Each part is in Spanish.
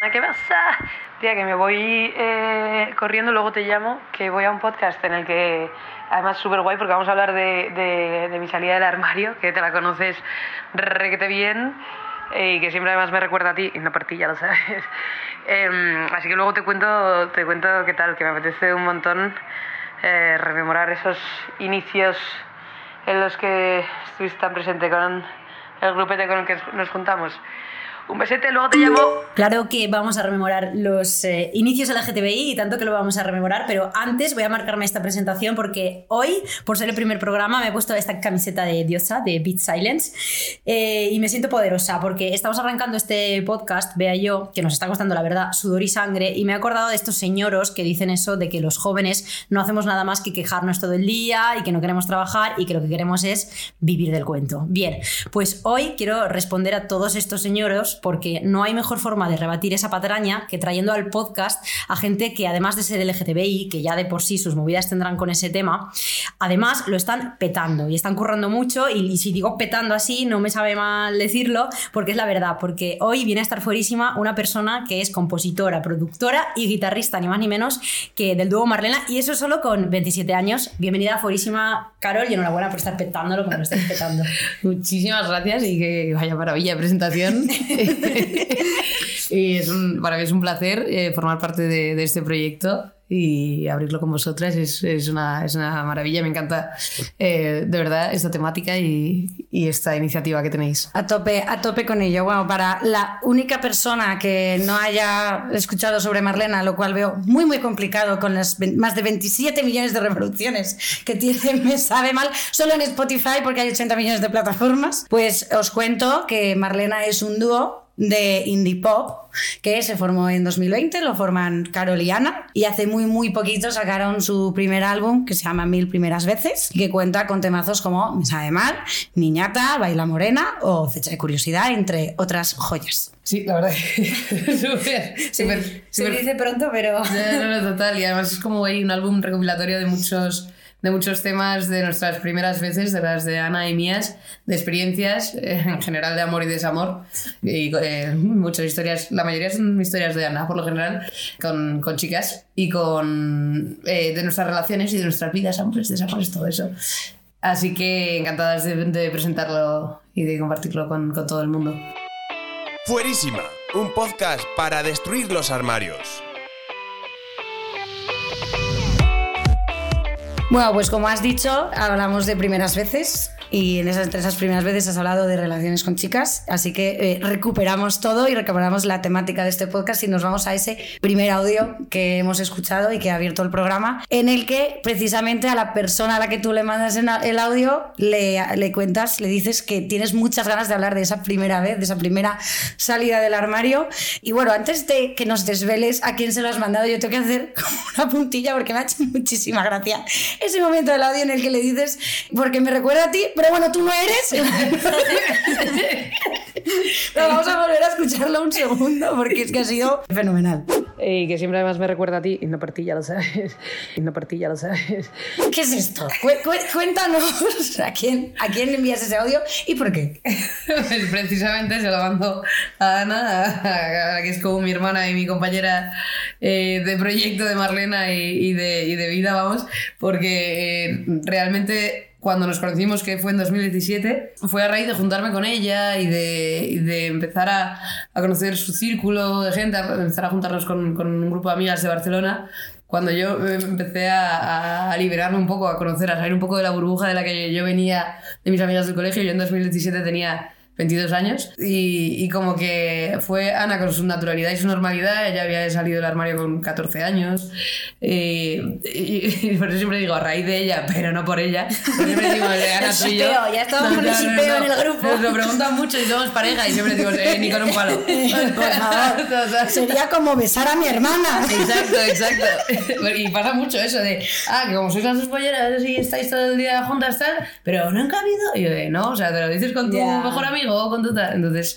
¿Qué pasa? Tía, que me voy eh, corriendo, luego te llamo, que voy a un podcast en el que, además, súper guay, porque vamos a hablar de, de, de mi salida del armario, que te la conoces requete bien eh, y que siempre además me recuerda a ti, y no por ti, ya lo sabes. Em, así que luego te cuento, te cuento qué tal, que me apetece un montón eh, rememorar esos inicios en los que estuviste tan presente con el grupete con el que nos juntamos. Un besete, luego te llamo. Claro que vamos a rememorar los eh, inicios de la GTBI y tanto que lo vamos a rememorar, pero antes voy a marcarme esta presentación porque hoy, por ser el primer programa, me he puesto esta camiseta de diosa, de Beat Silence, eh, y me siento poderosa porque estamos arrancando este podcast, vea yo, que nos está costando la verdad sudor y sangre, y me he acordado de estos señoros que dicen eso de que los jóvenes no hacemos nada más que quejarnos todo el día y que no queremos trabajar y que lo que queremos es vivir del cuento. Bien, pues hoy quiero responder a todos estos señoros porque no hay mejor forma de rebatir esa patraña que trayendo al podcast a gente que además de ser LGTBI, que ya de por sí sus movidas tendrán con ese tema, además lo están petando y están currando mucho y, si digo petando así no me sabe mal decirlo porque es la verdad, porque hoy viene a estar fuerísima una persona que es compositora, productora y guitarrista, ni más ni menos que del dúo Marlena y eso solo con 27 años. Bienvenida fuerísima Carol y enhorabuena por estar petándolo como lo estáis petando. Muchísimas gracias y que vaya maravilla de presentación. y es un, para mí es un placer eh, formar parte de, de, este proyecto y abrirlo con vosotras es, es, una, es una, maravilla. Me encanta eh, de verdad esta temática y, y, esta iniciativa que tenéis. A tope, a tope con ello. Bueno, para la única persona que no haya escuchado sobre Marlena, lo cual veo muy, muy complicado con las más de 27 millones de reproducciones que tiene, me sabe mal, solo en Spotify porque hay 80 millones de plataformas, pues os cuento que Marlena es un dúo de indie pop que se formó en 2020, lo forman Carol y Ana y hace muy muy poquito sacaron su primer álbum que se llama Mil primeras veces y que cuenta con temazos como Me sabe mal, Niñata, Baila Morena o Fecha de curiosidad entre otras joyas. Sí, la verdad. súper, súper, Se dice pronto, pero... no, no, total. Y además es como hay un álbum recopilatorio de muchos de muchos temas de nuestras primeras veces, de las de Ana y mías, de experiencias, eh, en general de amor y desamor, y eh, muchas historias, la mayoría son historias de Ana, por lo general, con, con chicas, y con eh, de nuestras relaciones y de nuestras vidas, amores, desamores, todo eso. Así que encantadas de, de presentarlo y de compartirlo con, con todo el mundo. Fuerísima, un podcast para destruir los armarios. Bueno, pues como has dicho, hablamos de primeras veces y en esas, entre esas primeras veces has hablado de relaciones con chicas, así que eh, recuperamos todo y recuperamos la temática de este podcast y nos vamos a ese primer audio que hemos escuchado y que ha abierto el programa, en el que precisamente a la persona a la que tú le mandas el audio le, le cuentas, le dices que tienes muchas ganas de hablar de esa primera vez, de esa primera salida del armario. Y bueno, antes de que nos desveles a quién se lo has mandado, yo tengo que hacer una puntilla porque me ha hecho muchísima gracia ese momento del audio en el que le dices, porque me recuerda a ti, pero bueno, tú no eres. pero vamos a volver a escucharlo un segundo porque es que ha sido fenomenal. Y que siempre además me recuerda a ti, y no por ti, ya lo sabes. Y no por ti, ya lo sabes. ¿Qué es esto? Cuéntanos a quién, a quién envías ese audio y por qué. Pues precisamente se lo mando a Ana, que es como mi hermana y mi compañera eh, de proyecto de Marlena y, y, de, y de vida, vamos, porque eh, realmente cuando nos conocimos, que fue en 2017, fue a raíz de juntarme con ella y de, y de empezar a, a, conocer su círculo de gente, a empezar a juntarnos con, con un grupo de amigas de Barcelona. Cuando yo empecé a, a, liberarme un poco, a conocer, a salir un poco de la burbuja de la que yo venía de mis amigas del colegio, yo en 2017 tenía 22 años y, y, como que fue Ana con su naturalidad y su normalidad, ella había salido del armario con 14 años y, y, y, por eso siempre digo a raíz de ella, pero no por ella. Siempre digo, Ana, tú y yo. Ya estamos no, con el shipeo no, no, en el grupo. Nos lo preguntan mucho y somos pareja y siempre digo, eh, ni con un palo. por favor. Sería como besar a mi hermana. Exacto, exacto. Y pasa mucho eso de, ah, que como sois las dos polleras y estáis todo el día juntas tal, pero no han cabido. Y yo de, no, o sea, te lo dices con tu yeah. mejor amigo o con tu tal. Entonces,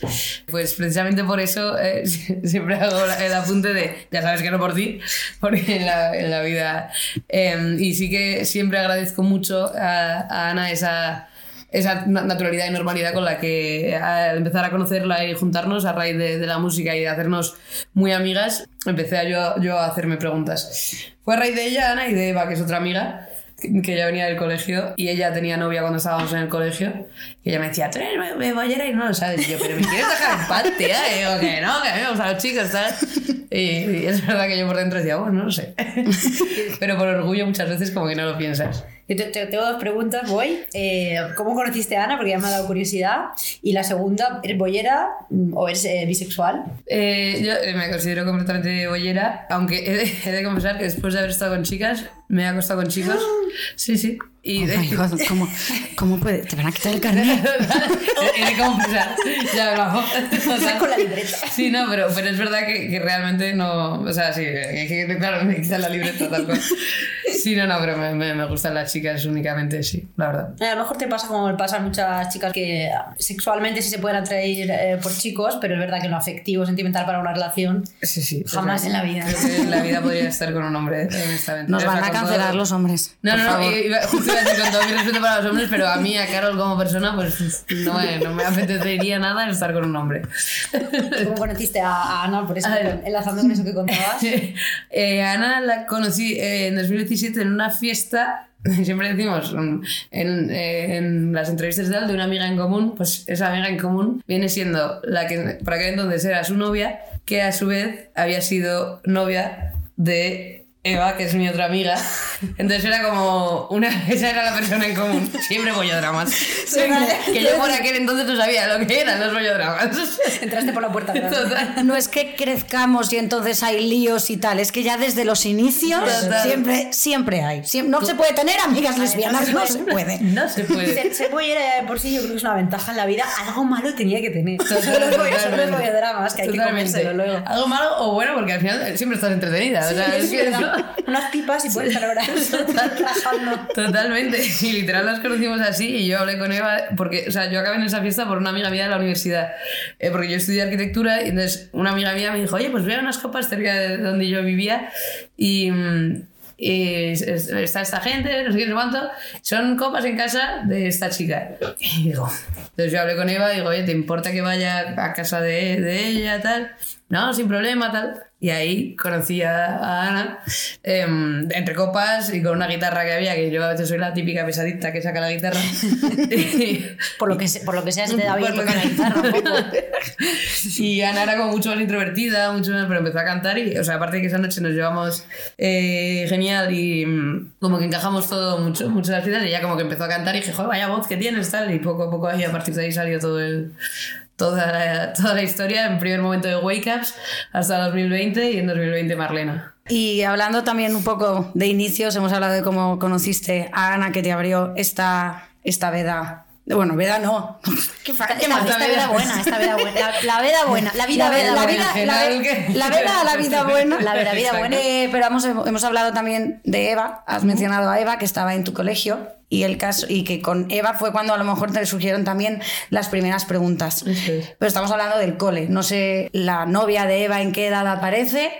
pues precisamente por eso eh, siempre hago el apunte de, ya sabes que no por ti, porque en la, en la vida. Eh, y sí que siempre agradezco mucho a, a Ana esa esa na- naturalidad y normalidad con la que al empezar a conocerla y juntarnos a raíz de, de la música y de hacernos muy amigas, empecé a yo, yo a hacerme preguntas. Fue a raíz de ella, Ana, y de Eva, que es otra amiga, que ya venía del colegio y ella tenía novia cuando estábamos en el colegio y ella me decía, tú eres me bollera y no lo sabes. Yo, pero me quieres dejar en paz, tía. Y digo, que no, que a mí los chicos, ¿sabes? Y es verdad que yo por dentro decía, bueno, no lo sé. pero por orgullo muchas veces como que no lo piensas. Yo te- te- tengo dos preguntas, voy. Eh, ¿Cómo conociste a Ana? Porque ya me ha dado curiosidad. Y la segunda, ¿eres bollera mm, o eres eh, bisexual? Eh, yo eh, me considero completamente bollera, aunque he de, he de confesar que después de haber estado con chicas, me he acostado con chicos. Sí, sí. Y Oh de, my God, ¿cómo, ¿Cómo puede? ¿Te van a quitar el carnet? he de confesar, ya bravo. O sea, Con la libreta. Sí, no, pero, pero es verdad que, que realmente no. O sea, sí, que, que, claro, me quitan la libreta tal cual. Sí, no, no, pero me, me, me gustan las chicas únicamente, sí, la verdad. Eh, A lo mejor te pasa como pasa a muchas chicas que sexualmente sí se pueden atraer eh, por chicos, pero es verdad que en lo afectivo, sentimental para una relación, Sí, sí. Jamás en la vida. Creo que en la vida podría estar con un hombre, honestamente. Nos O sea, van a cancelar todo- los hombres. No, no, no, favor. iba, justo iba a decir con todo mi respeto para los hombres, pero a mí, a Carol como persona, pues no me, no me apetecería nada estar con un hombre. ¿cómo conociste a, a Ana? Por eso, enlazando con eso que contabas. Eh, a Ana la conocí eh, en 2017 en una fiesta, siempre decimos mm, en, en las entrevistas de una amiga en común, pues esa amiga en común viene siendo la que para aquel entonces era su novia, que a su vez había sido novia de Eva, que es mi otra amiga. Entonces era como una, esa era la persona en común. Siempre bollodramas. que yo por aquel entonces no sabía lo que eran los bollodramas. Entraste por la puerta. No es que crezcamos y entonces hay líos y tal, es que ya desde los inicios Total. siempre, siempre hay. Siem- no se puede tener amigas lesbianas, no se puede. No se puede. Ser, ser bollera de por sí yo creo que es una ventaja en la vida. Algo malo tenía que tener. Totalmente. los bollodramas que hay que Totalmente. luego. Algo malo o bueno, porque al final siempre estás entretenida. o sea, Sí, es que. Unas pipas y puedes trabajando. Totalmente. Y literal las conocimos así y yo hablé con Eva porque, o sea, yo acabé en esa fiesta por una amiga mía de la universidad. Eh, porque yo estudié arquitectura y entonces una amiga mía me dijo, oye, pues voy a unas copas cerca de donde yo vivía y... y es- es- está esta gente, no sé qué, no cuánto, son copas en casa de esta chica. Y digo, entonces yo hablé con Eva y digo, oye, ¿te importa que vaya a casa de, de ella, tal? No, sin problema, tal. Y ahí conocí a, Ana em, entre copas y con una guitarra que había, que yo a veces soy la típica pesadita que saca la guitarra. Por lo que, por lo que sea, se te da bien tocar la que- guitarra un poco. y Ana era como mucho más introvertida, mucho más, pero empezó a cantar y, o sea, aparte de que esa noche nos llevamos eh, genial y mm, como que encajamos todo mucho, mucho las y ella como que empezó a cantar y dije, joder, vaya voz que tienes, tal, y poco a poco ahí a partir de ahí salió todo el, toda, la, toda la historia, en primer momento de Wake Ups hasta 2020 y en 2020 Marlena. Y hablando también un poco de inicios, hemos hablado de cómo conociste a Ana que te abrió esta, esta veda. Bueno, veda no. ¿Qué, Esta, esta vida buena, esta vida buena. La, la vida buena, la vida La, ve- veda la buena. vida, la, veda a la vida buena. La veda, vida buena. Eh, pero hemos, hemos hablado también de Eva. Has mencionado a Eva que estaba en tu colegio y el caso y que con Eva fue cuando a lo mejor te surgieron también las primeras preguntas. Pero estamos hablando del cole. No sé la novia de Eva en qué edad aparece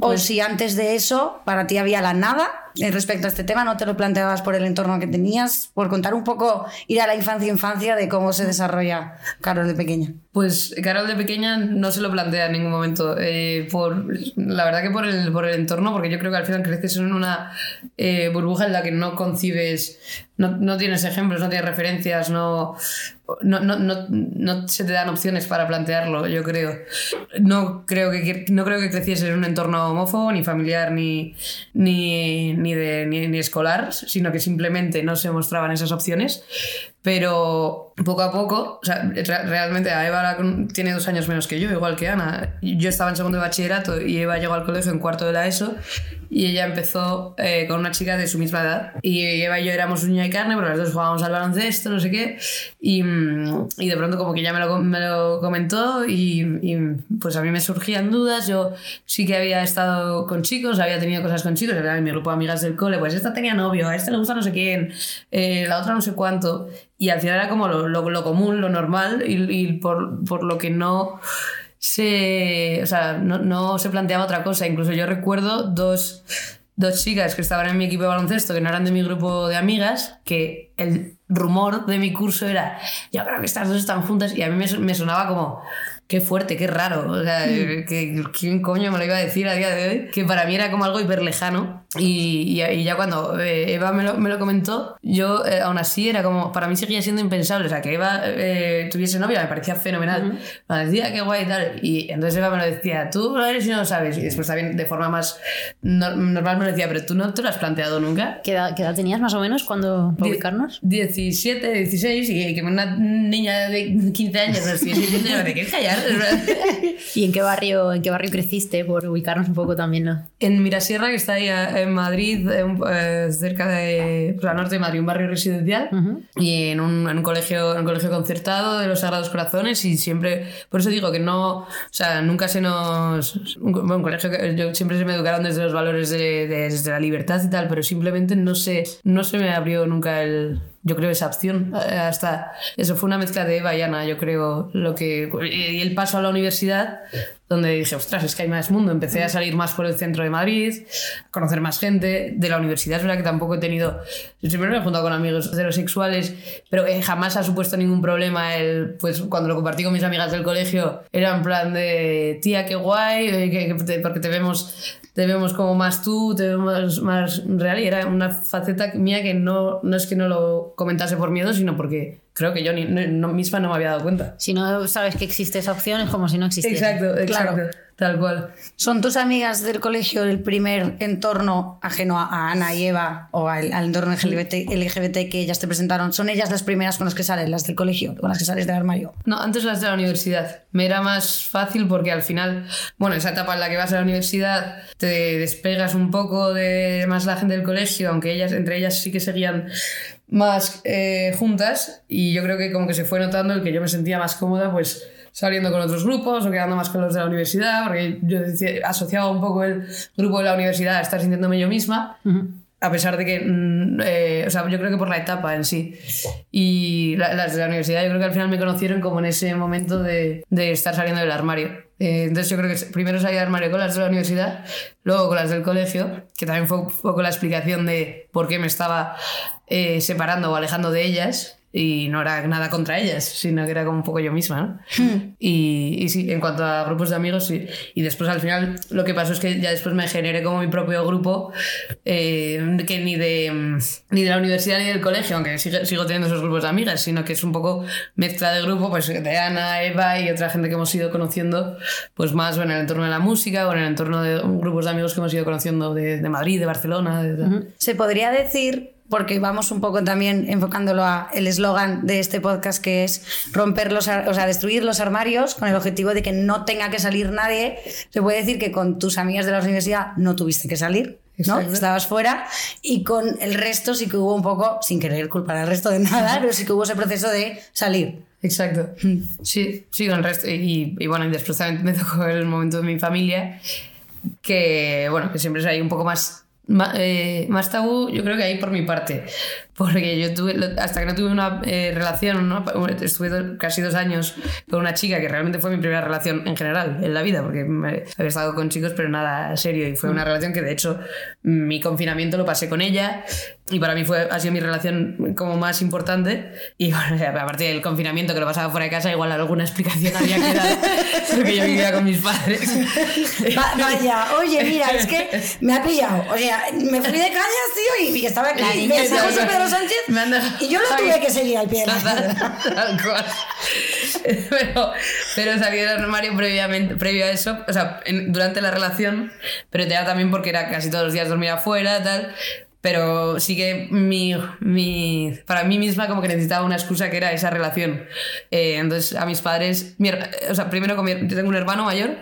o si antes de eso para ti había la nada respecto a este tema, no te lo planteabas por el entorno que tenías, por contar un poco, ir a la infancia infancia de cómo se desarrolla Carol de pequeña. Pues Carol de pequeña no se lo plantea en ningún momento. eh, por, la verdad que por el, por el entorno, porque yo creo que al final creces en una eh, burbuja en la que no concibes, no, no tienes ejemplos, no tienes referencias, no, no, no, no, no se te dan opciones para plantearlo, yo creo. No creo que, no creo que creciese en un entorno homófobo, ni familiar, ni, ni, ni, de, ni, ni escolar, sino que simplemente no se mostraban esas opciones. Pero poco a poco, o sea, re- realmente a Eva tiene dos años menos que yo, igual que Ana. Yo estaba en segundo de bachillerato y Eva llegó al colegio en cuarto de la ESO y ella empezó eh, con una chica de su misma edad. Y Eva y yo éramos uña y carne, pero las dos jugábamos al baloncesto, no sé qué. Y, mm, y de pronto como que ya me lo, me lo comentó y, y, pues a mí me surgían dudas. Yo sí que había estado con chicos, había tenido cosas con chicos, era en mi grupo de amigas del cole, pues esta tenía novio, a este le gusta no sé quién, eh, la otra no sé cuánto. Y al final era como lo, lo- común, lo normal y, y por, por lo que no se, o sea, no, no se planteaba otra cosa. Incluso yo recuerdo dos, dos chicas que estaban en mi equipo de baloncesto, que no eran de mi grupo de amigas, que el rumor de mi curso era, yo creo que estas dos están juntas y a mí me, me sonaba como, qué fuerte, qué raro. O sea, que, ¿quién coño me lo iba a decir a día de hoy? Que para mí era como algo hiper lejano. Y, y, y ya cuando eh, Eva me lo, me lo comentó, yo eh, aún así era como, para mí seguía siendo impensable. O sea, que Eva eh, tuviese novia me parecía fenomenal. Me decía, qué guay y tal. Y entonces Eva me lo decía, tú lo eres y no lo sabes. Y después también de forma más no- normal me lo decía, pero tú no te lo has planteado nunca. ¿Qué edad, qué edad tenías más o menos cuando para ubicarnos? 17, 16 y que una niña de 15 años me estuviese diciendo, ¿te quieres callar? ¿Y en qué barrio, en qué barrio creciste? Por ubicarnos un poco también, ¿no? En Mirasierra, que está ahí eh, en Madrid, en, eh, cerca de, o sea, norte de Madrid, un barrio residencial, y en un, en un colegio, en un colegio concertado de los Sagrados Corazones, y siempre, por eso digo que no, o sea, nunca se nos, un, bueno, un colegio que yo siempre se me educaron desde los valores de, de- desde la libertad y tal, pero simplemente no se, no se me abrió nunca el, yo creo esa opción. Eh, hasta eso fue una mezcla de Eva y Ana yo creo lo que y el paso a la universidad donde dije ostras es que hay más mundo empecé a salir más por el centro de Madrid a conocer más gente de la universidad. Es verdad que tampoco he tenido siempre me he juntado con amigos heterosexuales pero eh, jamás ha supuesto ningún problema el pues cuando lo compartí con mis amigas del colegio era en plan de tía qué guay eh, porque te vemos te vemos como más tú, te vemos más real y era una faceta mía que no, no es que no lo comentase por miedo, sino porque creo que yo ni, no- misma no me había dado cuenta. Si no sabes que existe esa opción, es como si no existiese. Exacto, exacto, Claro. tal cual. ¿Son tus amigas del colegio el primer entorno ajeno a, a Ana y Eva o al, al entorno LGBT, LGBT que ellas te presentaron? ¿Son ellas las primeras con las que sales, las del colegio, con las que sales del armario? No, antes las de la universidad. Me era más fácil porque al final, bueno, esa etapa en la que vas a la universidad te despegas un poco de más la gente del colegio, aunque ellas, entre ellas sí que seguían más eh, juntas y yo creo que como que se fue notando el que yo me sentía más cómoda pues saliendo con otros grupos o quedando más con los de la universidad porque yo decía- asociaba un poco el grupo de la universidad a estar sintiéndome yo misma a pesar de que, mm, eh, o sea, yo creo que por la etapa en sí. Y la- las de la universidad, yo creo que al final me conocieron como en ese momento de, de estar saliendo del armario. Eh, entonces yo creo que primero salí del armario con las de la universidad, luego con las del colegio, que también fue un poco la explicación de por qué me estaba eh, separando o alejando de ellas. Y no era nada contra ellas, sino que era como un poco yo misma, ¿no? Y, y sí, en cuanto a grupos de amigos, sí. Y después al final lo que pasó es que ya después me generé como mi propio grupo, eh, que ni de, mm, ni de la universidad ni del colegio, aunque sigo, sigo teniendo esos grupos de amigas, sino que es un poco mezcla de grupo, pues de Ana, Eva y otra gente que hemos ido conociendo, pues más en el entorno de la música o en el entorno de grupos de amigos que hemos ido conociendo de, de Madrid, de Barcelona. de- Se podría decir, porque vamos un poco también enfocándolo a el eslogan de este podcast que es romper los, o sea, destruir los armarios con el objetivo de que no tenga que salir nadie. Se puede decir que con tus amigas de la universidad no tuviste que salir. ¿no? Estabas fuera y con el resto sí que hubo un poco, sin querer culpar al resto de nada, pero sí que hubo ese proceso de salir. Exacto. Sí, sí, con el resto. Y, y bueno, y después también me tocó el momento de mi familia, que bueno, que siempre es ahí un poco más, ma- eh, más tabú, yo creo que ahí por mi parte. Porque yo tuve, hasta que no tuve una eh, relación, ¿no? estuve do- casi dos años con una chica que realmente fue mi primera relación en general en la vida, porque me- había estado con chicos, pero nada serio. Y fue una relación que de hecho mi confinamiento lo pasé con ella y para mí fue, ha sido mi relación como más importante. Y bueno, aparte del confinamiento que lo pasaba fuera de casa, igual alguna explicación había que dar, porque yo vivía con mis padres. Va- vaya, oye, mira, es que me ha pillado. O sea, me fui de cañas, tío, y estaba aquí. La niña Pedro Sánchez Me han dejado- y yo lo tuve que seguir al pie de la. Tal cual. Pero, pero salí del armario previamente, previo a eso, o sea, en- durante la relación, pero ya también porque era casi todos los días dormir afuera, tal. Pero sí que mi, mi, para mí misma como que necesitaba una excusa que era esa relación. Eh, entonces a mis padres, mi o sea, primero con yo tengo un hermano mayor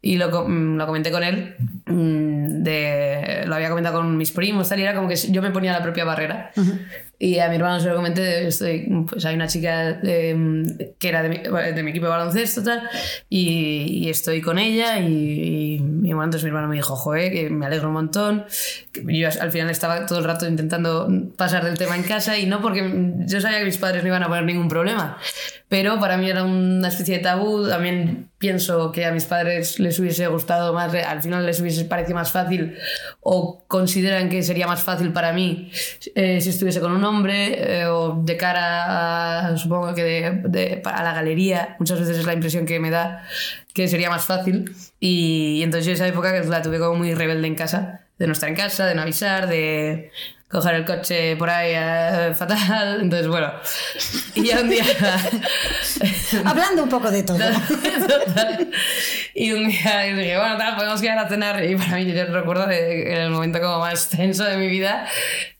y lo, mm, lo comenté con él, mm, de, lo había comentado con mis primos, tal, y era como que yo me ponía la propia barrera. Y a mi hermano se lo comenté, estoy, pues hay una chica eh, que era de mi, de mi equipo de baloncesto tal, y, y estoy con ella y, y, y bueno, entonces mi hermano me dijo, joder, que me alegro un montón. Yo al final estaba todo el rato intentando pasar del tema en casa y no porque yo sabía que mis padres no iban a poner ningún problema, pero para mí era una especie de tabú. También pienso que a mis padres les hubiese gustado más, al final les hubiese parecido más fácil o consideran que sería más fácil para mí eh, si estuviese con un hombre eh, o de cara supongo que de, a la galería. Muchas veces es la impresión que me da que sería más fácil. Y, y entonces yo esa época la tuve como muy rebelde en casa, de no estar en casa, de no avisar, de coger el coche por ahí eh, fatal. Entonces, bueno. Y ya un día. Hablando un poco de todo. Y un día dije, bueno, tal, podemos ir a cenar. Y para mí, yo recuerdo el momento como más tenso de mi vida,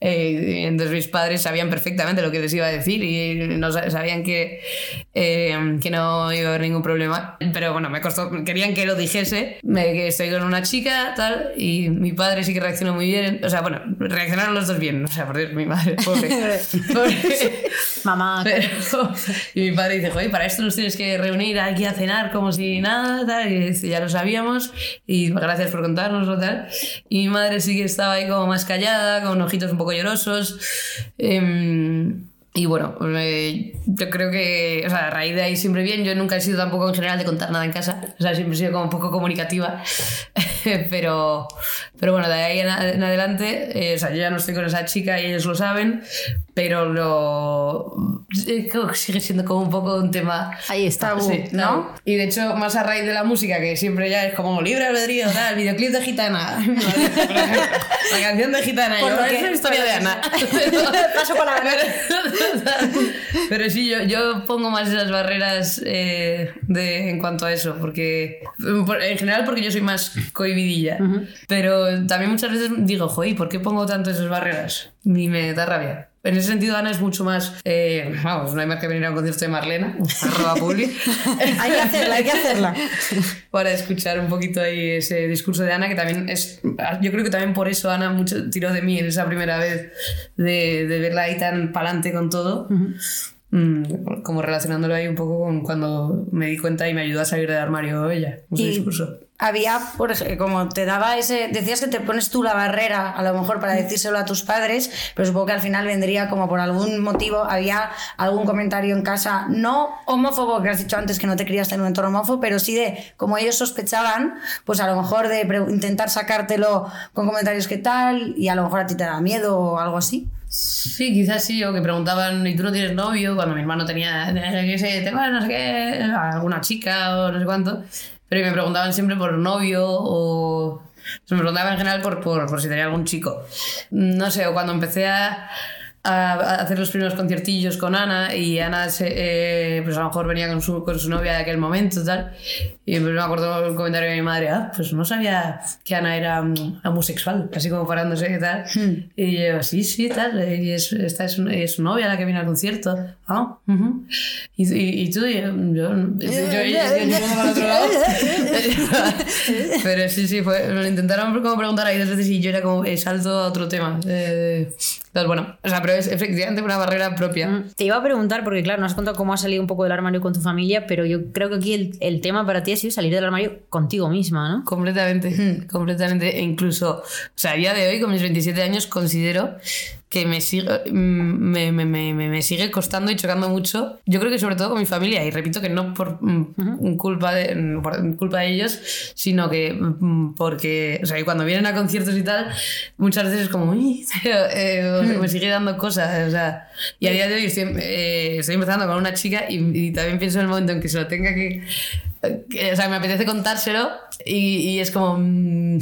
eh, entonces mis padres sabían perfectamente lo que les iba a decir y no sa- sabían que, eh, que no iba a haber ningún problema. Pero bueno, me costó, querían que lo dijese, me, que estoy con una chica, tal, y mi padre sí que reaccionó muy bien. O sea, bueno, reaccionaron los dos bien. O sea, por Dios, mi madre, pobre. Pobre. Mamá, Pero- y mi padre dice, joder, para esto nos tienes que reunir aquí a cenar como si nada, tal, y dice, ya lo sabíamos, y gracias por contárnoslo, tal. Y mi madre sí que estaba ahí como más callada, con ojitos un poco llorosos. em, y bueno, yo creo que, o sea, a raíz de ahí siempre bien, yo nunca he sido tampoco en general de contar nada en casa, o sea, siempre he sido como un poco comunicativa, pero, pero bueno, de ahí en adelante, eh, o sea, yo ya no estoy con esa chica y ellos lo saben, pero lo creo que sigue siendo como un poco un tema ahí está. Tabú. Sí, ¿no? ¿no? Y de hecho, más a raíz de la música, que siempre ya es como libre albedrío, tal, el videoclip de Gitana. la canción de Gitana, Por yo, lo es que- la historia de Ana. Paso palabra. Pero sí, yo, yo pongo más esas barreras eh, de, en cuanto a eso, porque por- en general porque yo soy más cohibidilla, pero también muchas veces digo, joder, ¿por qué pongo tanto esas barreras? Y me da rabia. En ese sentido, Ana es mucho más. eh, vamos, no hay más que venir a un concierto de Marlena, arroba publi. Hay que hacerla, hay que hacerla. para escuchar un poquito ahí ese discurso de Ana, que también es, yo creo que también por eso Ana mucho tiró de mí en esa primera vez de, de verla ahí tan palante con todo, Mm, como relacionándolo ahí un poco con cuando me di cuenta y me ayudó a salir del armario ella, ese Y discurso. había, por ejemplo, como te daba ese, decías que te pones tú la barrera a lo mejor para decírselo a tus padres, pero supongo que al final vendría como por algún motivo, había algún comentario en casa, no homófobo, que has dicho antes que no te criaste en un entorno homófobo, pero sí de, como ellos sospechaban, pues a lo mejor de intentar sacártelo con comentarios que tal, y a lo mejor a ti te da miedo o algo así. Sí, quizás sí, o que preguntaban, ¿y tú no tienes novio? Cuando mi hermano tenía, qué sé, tengo no sé qué, alguna chica o no sé cuánto. Pero me preguntaban siempre por novio o... sea, me preguntaban en general por, por, por si tenía algún chico. No sé, o cuando empecé a, a hacer los primeros conciertillos con Ana y Ana se, eh, pues a lo mejor venía con su, con su novia de aquel momento tal. Y pues me acuerdo un comentario de mi madre ah pues no sabía que Ana era mm, homosexual así como parándose y tal y yo sí sí tal y es, esta es, es su novia la que viene al concierto ah ujú. y, y, y tú y yo, yo, yo, otro lado pero sí sí fue, me lo intentaron como preguntar ahí dos veces y yo era como eh, salto a otro tema eh, entonces bueno o sea pero es efectivamente una barrera propia Te iba a preguntar, porque claro, nos has contado cómo has salido un poco del armario con tu familia, pero yo creo que aquí el, el tema para ti ha sido salir del armario contigo misma, ¿no? Completamente, completamente. E incluso, o sea, a día de hoy, con mis 27 años, considero que me sigue, me, me, me, me- me sigue costando y chocando mucho. Yo creo que sobre todo con mi familia, y repito que no por mm, culpa, de, mm, por culpa de ellos, sino que mm, porque, o sea, cuando vienen a conciertos y tal, muchas veces es como, "Uy", pero, eh, me sigue dando cosas. O sea, y a día de hoy estoy, eh, estoy empezando con una chica y, y también pienso en el momento en que se lo tenga que, o sea, me apetece contárselo y, y es como. mm,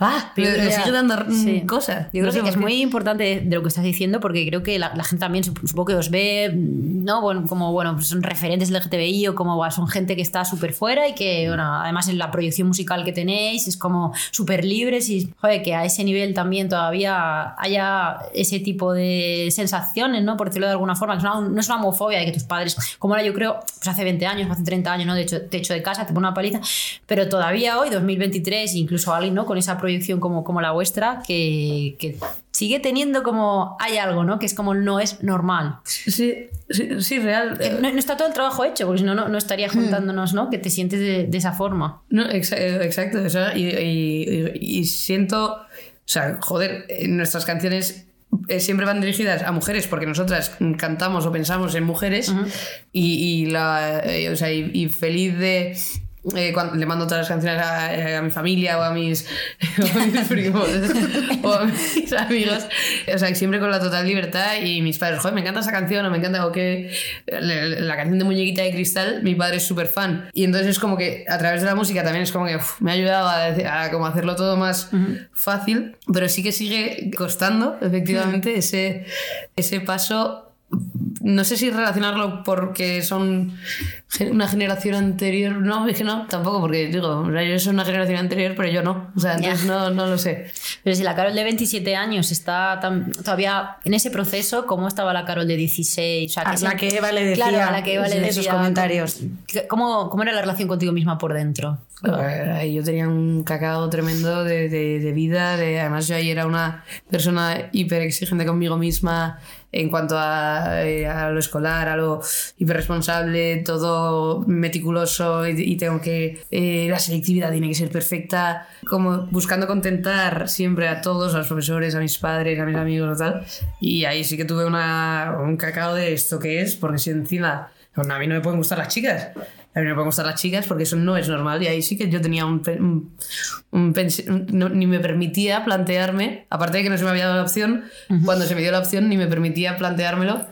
ah, me, me sigue dando mm, Sí. cosas. Yo creo No sé que es muy importante de lo que estás diciendo porque creo que la, la gente también sup- supongo que os ve no bueno, como bueno pues son referentes LGTBI o como son gente que está súper fuera y que bueno, además en la proyección musical que tenéis es como súper libres y joder, que a ese nivel también todavía haya ese tipo de sensaciones no por decirlo de alguna forma que es una- no es una homofobia de que tus padres como ahora yo creo pues hace 20 años hace 30 años no de hecho te echo de casa te pone una paliza pero todavía hoy 2023 incluso alguien no con esa proyección como, como la vuestra que, que sigue teniendo como hay algo no que es como no es normal Sí, sí, sí, real. No, no está todo el trabajo hecho porque si no no, no estaría juntándonos no que te sientes de, de esa forma No, eh, exacto. o sea, y, y- y- y siento. O sea, joder, en nuestras canciones eh, siempre van dirigidas a mujeres porque nosotras cantamos o pensamos en mujeres y, y la, eh, o sea, y- y feliz de eh, cuando le mando todas las canciones a, eh, a mi familia o a mis, o a mis primos o a mis amigos. O sea, siempre con la total libertad. Y mis padres, joder, me encanta esa canción o me encanta o que la, la canción de Muñequita de Cristal, mi padre es súper fan. Y entonces es como que a través de la música también es como que uf, me ha ayudado a, a como hacerlo todo más fácil, pero sí que sigue costando efectivamente ese, ese paso. No sé si relacionarlo porque son una generación anterior. No, es que no, tampoco, porque digo, o sea, yo soy una generación anterior, pero yo no. O sea, entonces no, no lo sé. Pero si la Carol de 27 años está tan- todavía en ese proceso, ¿cómo estaba la Carol de 16? O sea, A se- la que Eva le decía Claro, a la que Eva le esos decía, comentarios. ¿cómo, ¿Cómo era la relación contigo misma por dentro? Yo tenía un cacao tremendo de, de- de vida. De, además, yo ahí era una persona hiper exigente conmigo misma en cuanto a, eh, a lo escolar, a lo hiperresponsable, todo meticuloso y, y tengo que. eh, la selectividad tiene que ser perfecta. Como buscando contentar siempre a todos, a los profesores, a mis padres, a mis amigos o tal. Y ahí sí que tuve una, un cacao de esto que es, porque si encima. bueno, a mí no me pueden gustar las chicas. A mí no me pueden gustar las chicas porque eso no es normal. Y ahí sí que yo tenía un. un, un un- no- ni me permitía plantearme, aparte de que no se me había dado la opción, cuando se me dio la opción ni me permitía planteármelo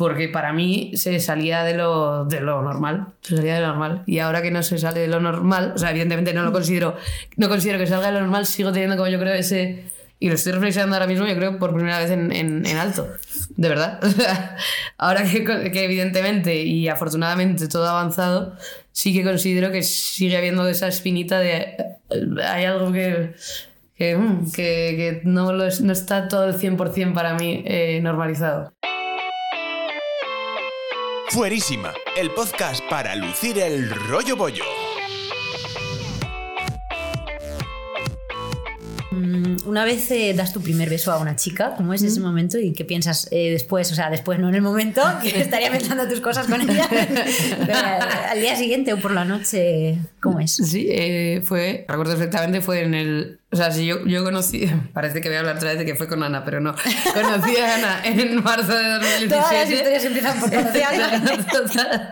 porque para mí se salía de lo, de lo normal. Se salía de lo normal. Y ahora que no se sale de lo normal, o sea, evidentemente no lo considero, no considero que salga de lo normal, sigo teniendo como yo creo ese. Y lo estoy reflexionando ahora mismo, yo creo, por primera vez en, en, en alto. De verdad. Ahora que, que evidentemente y afortunadamente todo ha avanzado, sí que considero que sigue habiendo esa espinita de. eh, Hay algo que. Que, mm, que, que no, lo es- no está todo el 100% para mí eh, normalizado. Fuerísima, el podcast para lucir el rollo bollo. Mm, Una vez eh, das tu primer beso a una chica, ¿cómo es ese momento y qué piensas eh, después? O sea, después no en el momento, que estaría pensando tus cosas con ella, pero al al día siguiente o por la noche, ¿cómo es? Sí, eh, fue, recuerdo perfectamente, fue en el... O sea, si yo, yo conocí, parece que voy a hablar otra vez de que fue con Ana, pero no. Conocí a Ana en marzo de 2017. Todas las historias empiezan por conocer.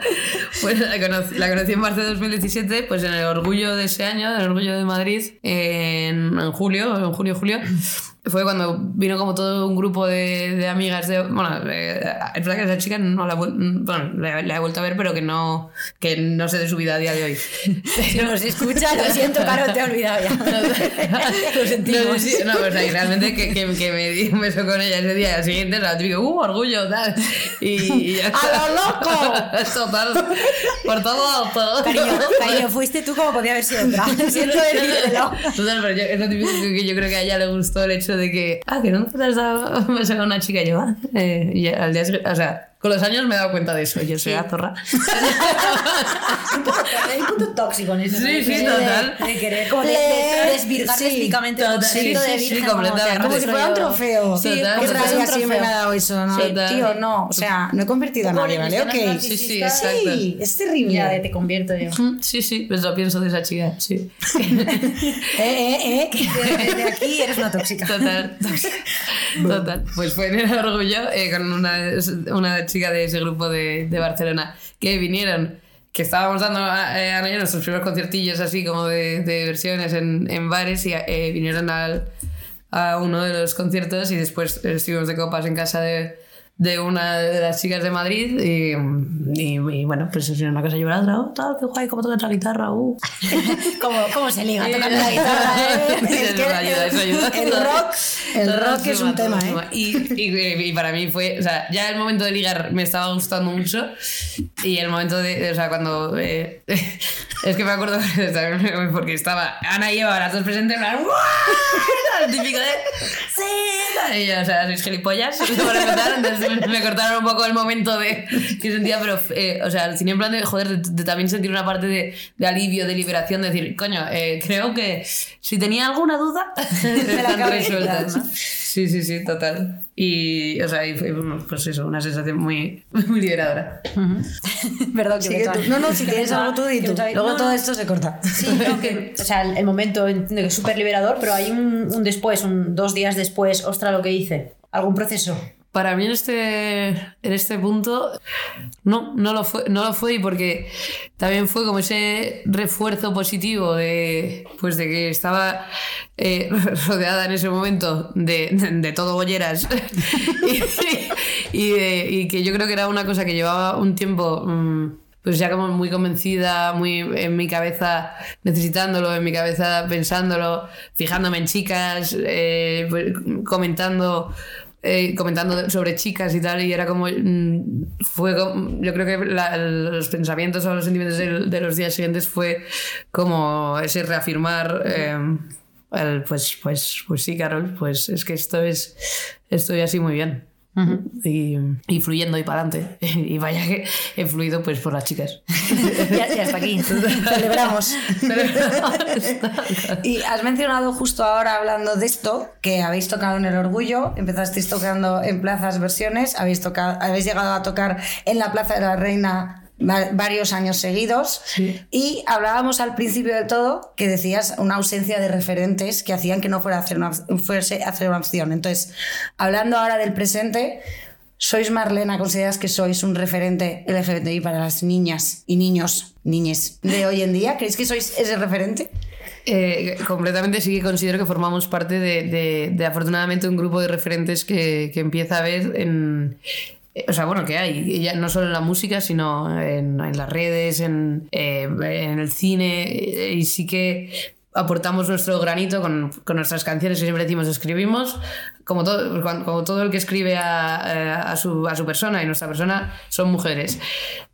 Pues la conocí, la conocí en marzo de 2017, pues en el orgullo de ese año, en el orgullo de Madrid, en, en julio, en junio, julio. Fue cuando vino como todo un grupo de, de amigas de... Bueno, eh, es verdad que esa chica no la, bueno, la, la he vuelto a ver, pero que no, que no sé de su vida a día de hoy. Si nos escucha, lo siento, Caro, te he olvidado ya. lo sentimos. No, sí, no, pues ahí realmente que, que, que me di un beso con ella ese día y al siguiente la típica, ¡uh, orgullo! Tal. Y, y ya ¡A lo loco! Total. Por todo alto. Cariño, cariño, fuiste tú como podía haber sido otra. Siento decírtelo. Total, pero yo, es lo típico que yo creo que a ella le gustó el hecho de que, ah, que nunca te has dado un beso con una chica. Y yo, eh, y al día o sea, con los años me he dado cuenta de eso. Yo soy la zorra. Hay un punto tóxico en eso. Sí, sí, De- total. De, querer como de, de desvirgar Sí, lésbicamente total, sí, sí, de sí, virgen, como completamente. te Como si fuera un trofeo. Sí, total. rabia Como si fuera un siempre me ha dado eso, ¿no? Sí, total. Tío, no. O sea, no he convertido a nadie, ¿vale? Ok. Sí, sí, exacto. Sí, es terrible. Ya, de te convierto yo. Sí, sí, pues lo pienso de esa chica, sí. Eh, eh, eh. Desde aquí eres una tóxica. Total. Total. Pues fue en el orgullo eh, con una, una chica de ese grupo de, Barcelona que vinieron, que estábamos dando a, eh, nuestros primeros conciertillos así como de, de versiones en, en bares y eh, vinieron al, a uno de los conciertos y después estuvimos de copas en casa de, de una de las chicas de Madrid y, y, y bueno, pues es una cosa lleva a la otra, oh, tal, qué guay, cómo tocas la guitarra, uh. ¿Cómo, ¿Cómo se liga tocando la guitarra? eh? Es que ayuda, eso ayuda. el rock, el rock es un tema, ¿eh? suma. Y, y, para mí fue, o sea, ya el momento de ligar me estaba gustando mucho y el momento de, o sea, cuando... eh, es que me acuerdo porque estaba Ana y Eva, las dos presentes, en plan. El típico de... ¡Sí! Y yo, o sea, sois gilipollas para empezar, entonces me, me cortaron un poco el momento de que sentía, pero, eh, o sea, al cine en plan de, joder, de, de también sentir una parte de, de alivio, de liberación, de decir, coño, eh, creo que si tenía alguna duda, están acabo de resueltas. ¿no? Sí, sí, sí, total. Y, o sea, y fue, pues eso, una sensación muy, muy liberadora. Perdón, que Sigue me tú. No, no, si que tienes me algo tú di que tú. me Luego no, todo no. esto se corta. Sí, no, que, o sea, el, el momento entiendo que es súper liberador, pero hay un, un después, un dos días después, ostra lo que hice. ¿Algún proceso? Para mí en este, en este punto no, no lo, fue, no lo fue y porque también fue como ese refuerzo positivo de, pues de que estaba eh, rodeada en ese momento de, de todo de- y que yo creo que era una cosa que llevaba un tiempo... mm, pues ya como muy convencida, muy en mi cabeza necesitándolo, en mi cabeza pensándolo, fijándome en chicas, eh, pues, comentando eh, comentando sobre chicas y tal, y era como. mm, fue yo creo que la- los pensamientos o los sentimientos de, de los días siguientes fue como ese reafirmar. eh, el, pues, pues, pues sí, Carol, pues es que esto es. Estoy así muy bien. Y, y fluyendo y para adelante. Y vaya que he fluido pues por las chicas. ya está aquí. Celebramos. Y has mencionado justo ahora hablando de esto, que habéis tocado en el orgullo, empezasteis tocando en plazas versiones, habéis, tocado, habéis llegado a tocar en la Plaza de la Reina varios años seguidos y hablábamos al principio de todo que decías una ausencia de referentes que hacían que no fuera a hacer una, fuese a hacer una opción. Entonces, hablando ahora del presente, ¿sois Marlena, consideras que sois un referente LGBTI para las niñas y niños, niñes de hoy en día? ¿Creéis que sois ese referente? Eh, completamente sí que considero que formamos parte de, de- de, afortunadamente un grupo de referentes que, que empieza a ver en... O sea, bueno, que hay, ya no solo en la música, sino en, las redes, en, eh, en el cine, y sí que aportamos nuestro granito con, con nuestras canciones que siempre decimos escribimos, como todo, cuan- como todo el que escribe a, a su, a su persona, y nuestra persona son mujeres.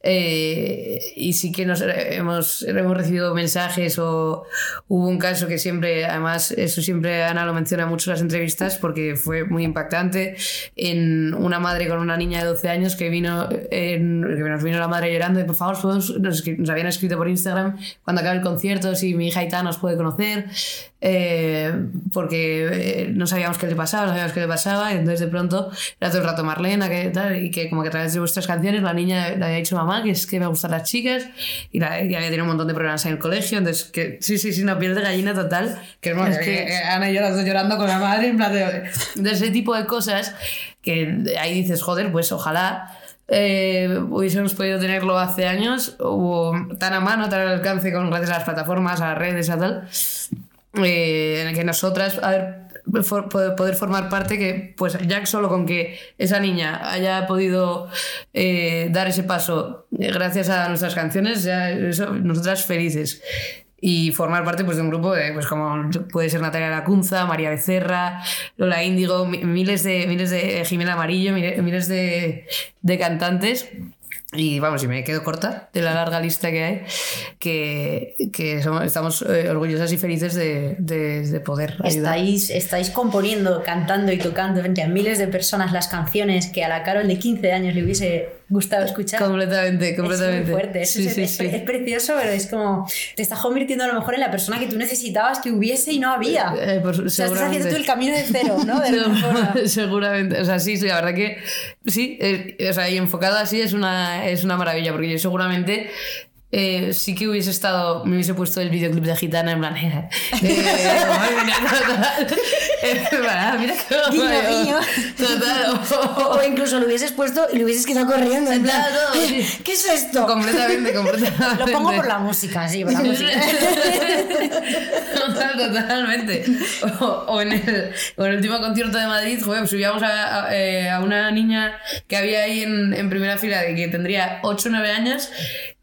Eh, y sí que nos, hemos, hemos recibido mensajes o hubo un caso que siempre, además, eso siempre Ana lo menciona mucho en las entrevistas porque fue muy impactante, en una madre con una niña de 12 años que vino, en- que nos vino la madre llorando y por favor, nos, nos habían escrito por Instagram cuando acabe el concierto si mi hija Ita nos puede conocer, eh, porque eh, no sabíamos qué le pasaba, no sabíamos qué le pasaba, y entonces de pronto era todo el rato Marlena que tal, y que como que a través de vuestras canciones la niña le había dicho mamá que es que me gustan las chicas y, la, y había tenido un montón de problemas en el colegio, entonces que sí, sí, sí, una piel de gallina total, que es, Es que- que Ana y yo las dos llorando con la madre en plan de, de ese tipo de cosas que ahí dices, joder, pues ojalá eh, hubiésemos podido tenerlo hace años o tan a mano, tan al alcance con gracias a las plataformas, a las redes, a tal, eh, en el que nosotras, poder formar parte que pues ya solo con que esa niña haya podido eh, dar ese paso eh, gracias a nuestras canciones ya nosotras felices y formar parte pues, de un grupo de, pues, como puede ser Natalia Lacunza, María Becerra, Lola Índigo, mi- miles de, miles de eh, Jimena Amarillo, miles de, de cantantes. Y vamos, y me quedo corta de la larga lista que hay, que, que somos- estamos eh, orgullosas y felices de, de- de poder. Estáis, estáis componiendo, cantando y tocando frente a miles de personas las canciones que a la Carol de 15 años le hubiese gustado escuchar. Completamente, Es completamente. muy fuerte, es, Sí, es- sí, es- sí. es precioso, pero es como te estás convirtiendo a lo mejor en la persona que tú necesitabas que hubiese y no había. Eh, pues, o sea, estás haciendo tú el camino de cero, ¿no? De forma. Seguramente, o sea, sí, sí, la verdad que sí, eh, o sea, y enfocada así es una, es una maravilla, porque yo seguramente eh, sí que hubiese estado, me hubiese puesto el videoclip de Gitana en plan, eh, mía, total, eh, ah, mira veo, guiño. total, O incluso lo hubieses puesto y lo hubieses quedado corriendo. En plan. ¿qué es esto? completamente, completamente. Lo pongo por la música, sí, por la música. Total, totalmente. O, o en el, o en el último concierto de Madrid, joder, subíamos a, a, eh, a una niña que había ahí en, en primera fila, que tendría 8 o 9 años,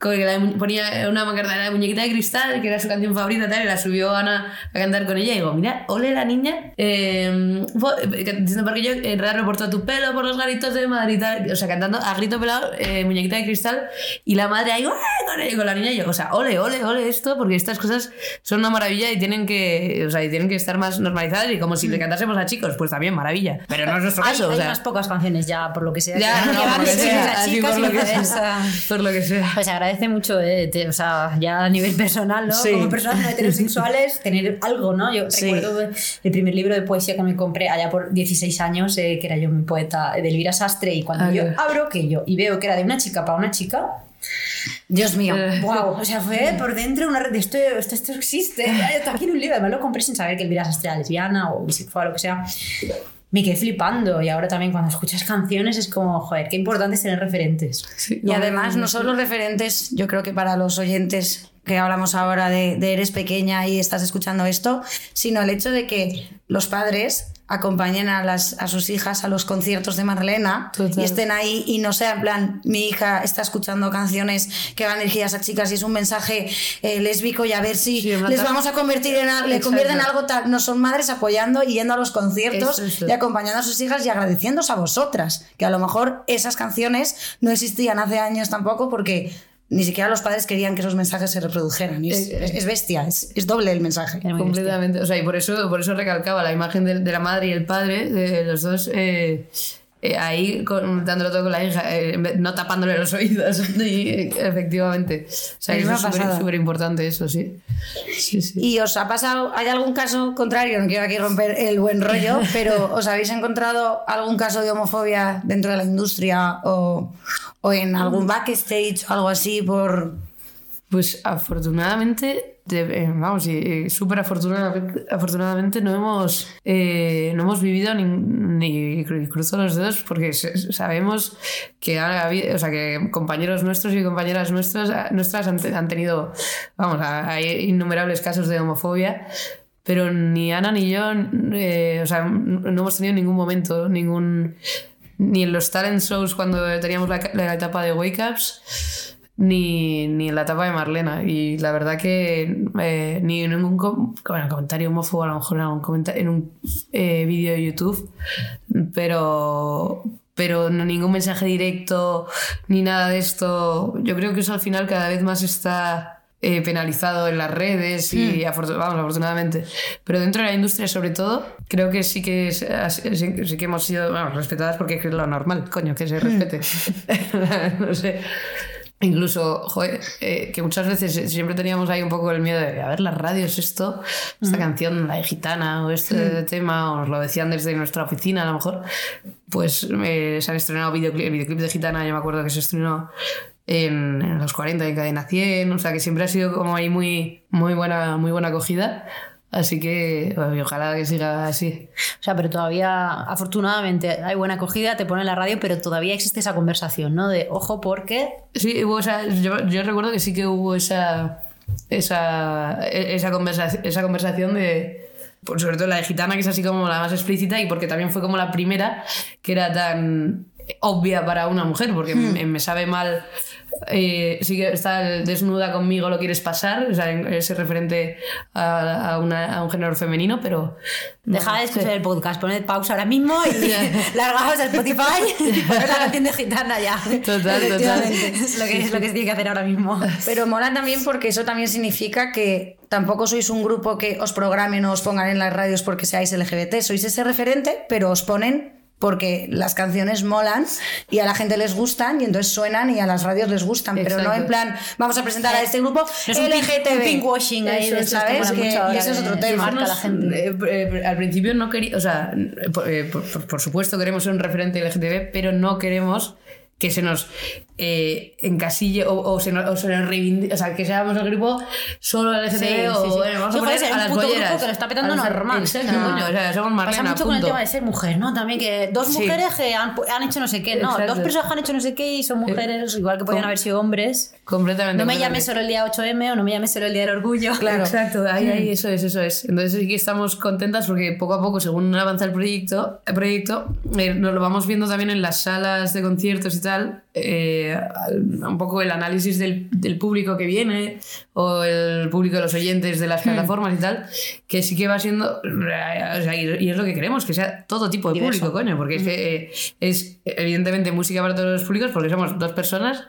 que ponía una mancarta de la muñequita de cristal, que era su canción favorita, tal, y la subió Ana a cantar con ella. Y digo, mira, ole la niña, eh, fue- eh, diciendo porque yo enredarme por todo tu pelo, por los garitos de Madrid, tal", o sea, cantando a grito pelado, eh, muñequita de cristal, y la madre ahí, con, ella- con la niña, y yo, o sea, ole, ole, ole esto, porque estas cosas son una maravilla y tienen que, o sea, y tienen que estar más normalizadas, y como si le cantásemos a chicos, pues también maravilla. Pero no es nuestro Hay, caso, hay o sea. unas pocas canciones ya, por lo que sea. Ya, que, no, por que sea, chicas por lo que sea. Por lo que sea. Pues agradece mucho, eh, te- o sea, ya a nivel personal, ¿no? Sí. Como personas no heterosexuales, tener algo, ¿no? Yo Sí. recuerdo el primer libro de poesía que me compré allá por 16 años, eh, que era yo mi poeta de Elvira Sastre, y cuando Ah, yo abro que yo y veo que era de una chica para una chica, Dios mío. Eh. wow, o sea, fue por dentro una red de esto, esto, esto existe, está aquí en un libro, además lo compré sin saber que Elvira Sastre era lesbiana o bisexual o lo que sea. Me quedé flipando. Y ahora también cuando escuchas canciones es como, joder, qué importante es tener referentes. Y además, no solo referentes, yo creo que para los oyentes que hablamos ahora de, de eres pequeña y estás escuchando esto, sino el hecho de que los padres acompañen a, las, a sus hijas a los conciertos de Marlena Total. y estén ahí y no sea en plan, mi hija está escuchando canciones que van dirigidas a chicas y es un mensaje eh, lésbico y a ver si Sí, les vamos a convertir en, al- le convierten en algo tal. No son madres apoyando y yendo a los conciertos y acompañando a sus hijas y agradeciéndose a vosotras, que a lo mejor esas canciones no existían hace años tampoco porque ni siquiera los padres querían que esos mensajes se reprodujeran. Y es, Eh, es- es bestia, es, es doble el mensaje. Completamente. O sea, y por eso, por eso recalcaba la imagen de, de la madre y el padre, de los dos. eh, eh, ahí con- dándolo todo con la hija, eh, no tapándole los oídos. Y, efectivamente. O sea, Es eso una es súper- importante, eso sí. Sí, sí. ¿Y os ha pasado, hay algún caso contrario? No quiero aquí romper el buen rollo, pero ¿os habéis encontrado algún caso de homofobia dentro de la industria o, o en algún backstage o algo así por... Pues afortunadamente, eh, vamos, eh, súper afortunadamente, afortunadamente no hemos, eh, no hemos vivido ni, ni cru- cruzo los dedos porque sabemos que, o sea, que compañeros nuestros y compañeras nuestras, nuestras han, han tenido, vamos, ha- hay innumerables casos de homofobia. Pero ni Ana ni yo, eh, o sea, no hemos tenido ningún momento, ningún. Ni en los talent shows cuando teníamos la, la etapa de Wake Ups, ni, ni en la etapa de Marlena. Y la verdad que eh, ni en ningún com- bueno, comentario homófobo, a lo mejor en, algún en un eh, vídeo de YouTube, pero, pero no ningún mensaje directo ni nada de esto. Yo creo que eso al final cada vez más está eh, penalizado en las redes y afortu- vamos, afortunadamente. Pero dentro de la industria sobre todo, creo que sí que, es- sí, sí que hemos sido respetadas porque es lo normal, coño, que se respete. no sé. Incluso, joder, eh, que muchas veces siempre teníamos ahí un poco el miedo de, a ver, las radios, esto, esta canción, la de gitana, o este tema, o nos lo decían desde nuestra oficina a lo mejor, pues eh, se han estrenado videoclip, el videoclip de gitana, yo me acuerdo que se estrenó en, en los 40 en Cadena 100, o sea que siempre ha sido como ahí muy, muy, buena, muy buena acogida. Así que bueno, ojalá que siga así. O sea, pero todavía, afortunadamente, hay buena acogida, te ponen la radio, pero todavía existe esa conversación, ¿no? De, ojo, porque... Sí, hubo esa, yo, yo recuerdo que sí que hubo esa, esa, esa, conversación, esa conversación de, sobre todo la de Gitana, que es así como la más explícita y porque también fue como la primera que era tan obvia para una mujer, porque me, me sabe mal. Eh, sí que está desnuda conmigo, lo quieres pasar, o sea, ese referente a, a una- a un género femenino, pero. Deja de escuchar el podcast, poned pausa ahora mismo y largaos a Spotify y poned la canción de Gitana ya. Total, Es lo que, es lo que se tiene que hacer ahora mismo. Pero mola también porque eso también significa que tampoco sois un grupo que os programen o os pongan en las radios porque seáis LGBT, sois ese referente, pero os ponen porque las canciones molan y a la gente les gustan y entonces suenan y a las radios les gustan, pero no en plan vamos a presentar a este grupo No es LGTB. un pinkwashing ahí Eso, ¿sabes? Que- y ese es otro tema. marca la gente. Eh, eh, al principio no quería, o sea, por, eh, por- por- por supuesto queremos ser un referente LGTB, pero no queremos que se nos eh, encasille o, o se nos, o se nos reivindique, o sea, que seamos el grupo solo LGTB Sí, o sí, sí. bueno, vamos a poner a las puto grupo bolleras. que lo está petando normal. Exacto, coño, o sea, somos Marlena, Pasa mucho con el punto. tema de ser mujer, ¿no? También que dos mujeres que han, han hecho no sé qué, no, Exacto. dos personas que han hecho no sé qué y son mujeres, igual que podían Com- haber sido hombres. Completamente. No me llames solo el día 8M o no me llames solo el día del orgullo. Claro. Exacto, ahí, ahí, eso es, eso es. Entonces sí que estamos contentas porque poco a poco, según avanza el proyecto, el proyecto eh, nos lo vamos viendo también en las salas de conciertos y tal, eh, un poco el análisis del, del público que viene o el público de los oyentes de las plataformas y tal, que sí que va siendo, eh, o sea, y, y es lo que queremos, que sea todo tipo de Diverso. público, coño, porque es que eh, es evidentemente música para todos los públicos porque somos dos personas.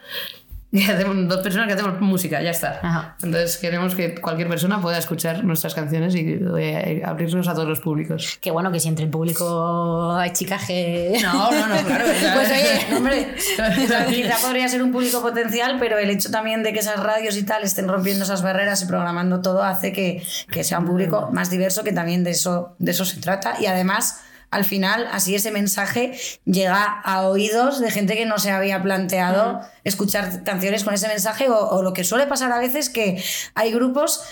que hacemos- dos personas que hacemos música, ya está. Ajá. Entonces queremos que cualquier persona pueda escuchar nuestras canciones y eh, abrirnos a todos los públicos. Que bueno, que si entre el público hay chicas que... No, no, no, claro. Pues oye, hombre, quizá podría ser un público potencial, pero el hecho también de que esas radios y tal estén rompiendo esas barreras y programando todo hace que, que sea un público más diverso, que también de eso, de eso se trata. Y además, al final, así ese mensaje llega a oídos de gente que no se había planteado escuchar canciones con ese mensaje o, o lo que suele pasar a veces que hay grupos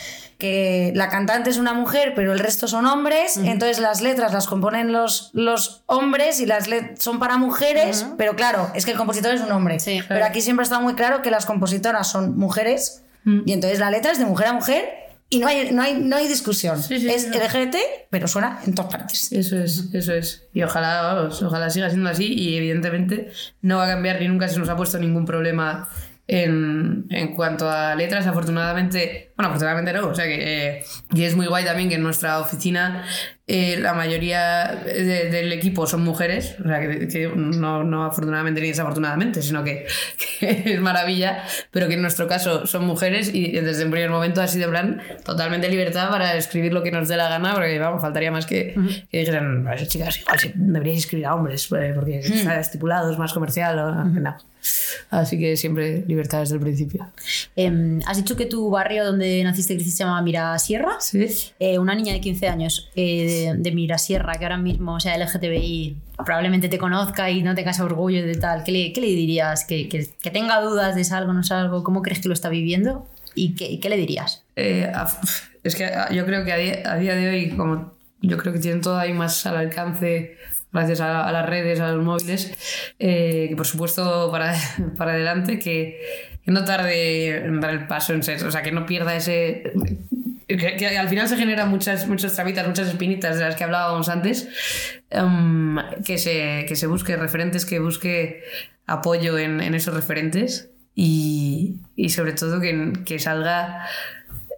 que la cantante es una mujer, pero el resto son hombres, entonces las letras las componen los, los hombres y las son para mujeres, pero claro, es que el compositor es un hombre. Sí, pero aquí siempre está muy claro que las compositoras son mujeres y entonces la letra es de mujer a mujer y no hay, no hay, no hay discusión. Sí, sí, es. LGBT, pero suena en todas partes. Eso es, eso es. Y ojalá, vamos, ojalá siga siendo así y evidentemente no va a cambiar ni nunca se nos ha puesto ningún problema en, en cuanto a letras. Afortunadamente, bueno, afortunadamente no, o sea que, eh, y es muy guay también que en nuestra oficina eh, la mayoría de- del equipo son mujeres, o sea que, que no, no afortunadamente ni desafortunadamente, sino que, que es maravilla, pero que en nuestro caso son mujeres y desde el primer momento ha sido plan totalmente libertad para escribir lo que nos dé la gana, porque vamos, faltaría más que, que dijeran, "Pues, chicas, igual sí, deberíais escribir a hombres, eh, porque está estipulado, es más comercial, o no. Así que siempre libertad desde el principio. Em, has dicho que tu barrio donde naciste y creciste se llama Mirasierra. Sí. Eh, una niña de 15 años eh, de, Mirasierra, que ahora mismo, sea, LGTBI, probablemente te conozca y no tengas orgullo de tal, ¿qué le, qué le dirías? ¿Que, que, tenga dudas de es algo, no es algo? ¿Cómo crees que lo está viviendo? ¿Y qué, qué le dirías? Eh, es que a- yo creo que a día, a día de hoy, como yo creo que tienen todo ahí más al alcance gracias a, las redes, a los móviles, eh, que por supuesto para, para adelante, que, que no tarde en dar el paso en ser, o sea, que no pierda ese... Que, que al final se generan muchas, muchos tramitas, muchas espinitas de las que hablábamos antes, em, que, se, que se busque referentes, que busque apoyo en, en esos referentes y, y sobre todo que, que salga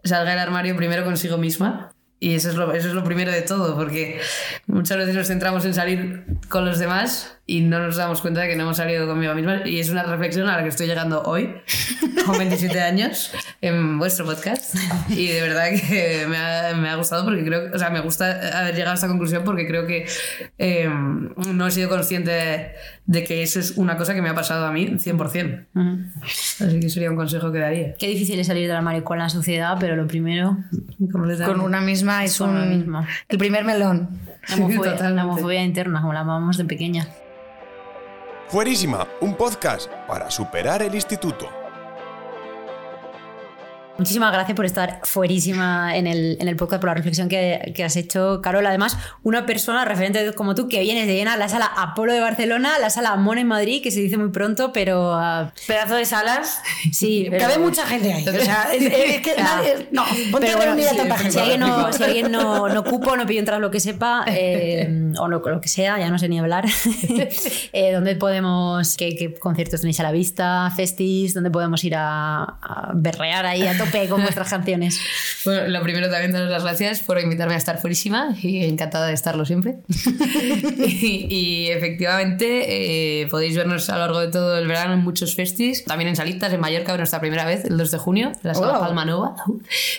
salga del armario primero consigo misma. Y eso es, lo, eso es lo primero de todo, porque muchas veces nos centramos en salir con los demás y no nos damos cuenta de que no hemos salido conmigo misma. Y es una reflexión a la que estoy llegando hoy, con 27 años, en vuestro podcast. Y de verdad que me ha, me ha gustado porque creo, o sea, me gusta haber llegado a esta conclusión porque creo que eh, no he sido consciente de, de que eso es una cosa que me ha pasado a mí 100%. Así que sería un consejo que daría. Qué difícil es salir del armario con la sociedad, pero lo primero, Con una misma es Con un... una misma. El primer melón. la homofobia, la homofobia interna, como la llamamos de pequeña. Fuerísima, un podcast para superar el instituto. Muchísimas gracias por estar fuerísima en el, en el podcast, por la reflexión que, que has hecho, Carol. Además, una persona referente como tú que vienes de llenar la sala Apolo de Barcelona, la sala Amon en Madrid, que se dice muy pronto, pero ah, Pedazo de salas. sí. pero- Cabe mucha gente ahí. O sea, es, es que nadie- no, ponte Pero a bueno, si, tanta si gente. alguien no, si alguien no, no cupo, no pidió entrar lo que sepa, eh, o lo, lo que sea, ya no sé ni hablar, eh, ¿dónde podemos, qué, qué conciertos tenéis a la vista, festis, dónde podemos ir a, a berrear ahí a tope con vuestras canciones? Bueno, lo primero también daros las gracias por invitarme a estar fuerísima y encantada de estarlo siempre. y, y efectivamente eh, podéis vernos a lo largo de todo el verano en muchos festis, también en Salitas, en Mallorca, nuestra primera vez, el 2 de junio, en la sala Oh. Palma Nova.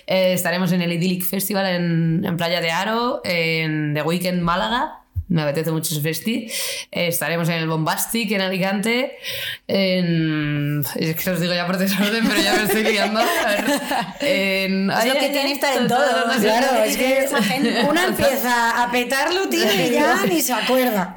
Eh, estaremos en el Idyllic Festival en, en Playa de Aro, en The Weekend Málaga. Me apetece mucho ese festi. Eh, estaremos en el Bombastic, en Alicante. En... Es que os digo ya por desorden, pero ya me estoy ver. En... Es lo que tiene estar en todo. Claro, es que Esa gente. una empieza a petarlo, tío, y ya ni se acuerda.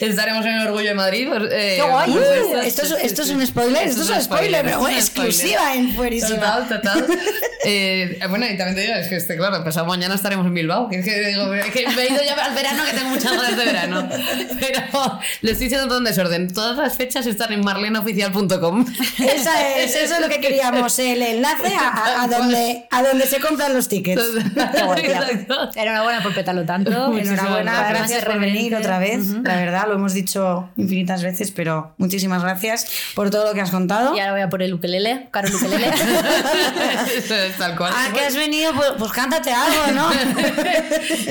Estaremos en el Orgullo de Madrid. pues, eh, ¡Qué guay! supuesto. Uh, esto, es, esto es un spoiler, esto, es un spoiler, pero bueno, exclusiva en Fuerísima. Total, total. Eh, bueno, y también te digo, es que este, claro, pasado mañana estaremos en Bilbao. Que es que digo, que me he ido ya al verano, que tengo muchas ganas de verano. Pero le estoy diciendo todo en desorden. Todas las fechas están en marlenaoficial.com. Esa es, eso es lo que queríamos, el enlace a, a- a donde, a donde se compran los tickets. Enhorabuena por petarlo tanto. Enhorabuena, gracias. por venir otra vez. La verdad, lo hemos dicho infinitas veces, pero muchísimas gracias por todo lo que has contado. Y ahora voy a por el ukelele, Carol ukelele. Eso es tal cual. Ah, que has venido, pues, pues cántate algo, ¿no?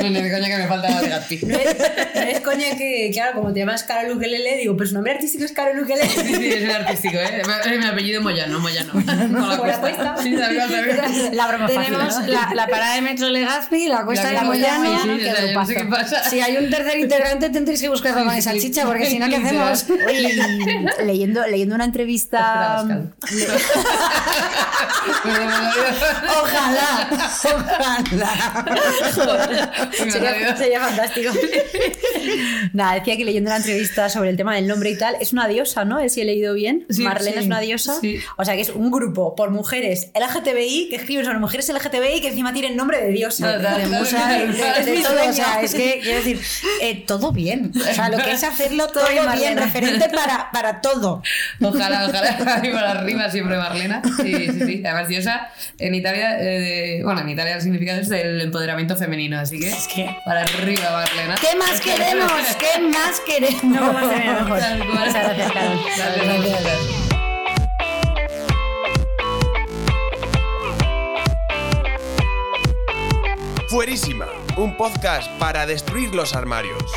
No, ni de coña que me falta de. No es, no es coña que, claro, como te llamas Carol Ukelele, digo, pero su nombre artístico es Carol Ukelele. Sí, sí, es un artístico, ¿eh? Mi- apellido Moyano, Moyano. Con la Con la cuesta. Sí. La broma fácil, Tenemos ¿no? la, la parada de Metro Legazpi, la cuesta de La Moyano. sí, sí, Qué no sé pasa. Si hay un tercer integrante, tendréis que buscar con de salchicha, porque si no, ¿qué hacemos? Oye, leyendo, leyendo una entrevista. Espera, Ojalá. sería, sería fantástico. Nada, decía que leyendo la entrevista sobre el tema del nombre y tal, es una diosa, ¿no? Si he leído bien. Sí, Marlena sí, es una diosa. sí. O sea, que es un grupo por mujeres LGTBI que escriben sobre mujeres LGTBI que encima tienen nombre de diosa. De musa, de, de todo. O sea, es que quiero decir, eh, todo bien. O sea, lo que es hacerlo todo bien, referente para, para todo. Ojalá, ojalá, arriba la arriba siempre Marlena. Sí, sí, sí. Además, diosa en Italia, eh, bueno, en Italia el significado es del empoderamiento femenino, así que, Es que- para arriba Marlena. ¿Qué más queremos? ¿Qué más queremos? No podemos tener mejor. Muchas gracias, Carol. Gracias, gracias. Fuerísima, un podcast para destruir los armarios.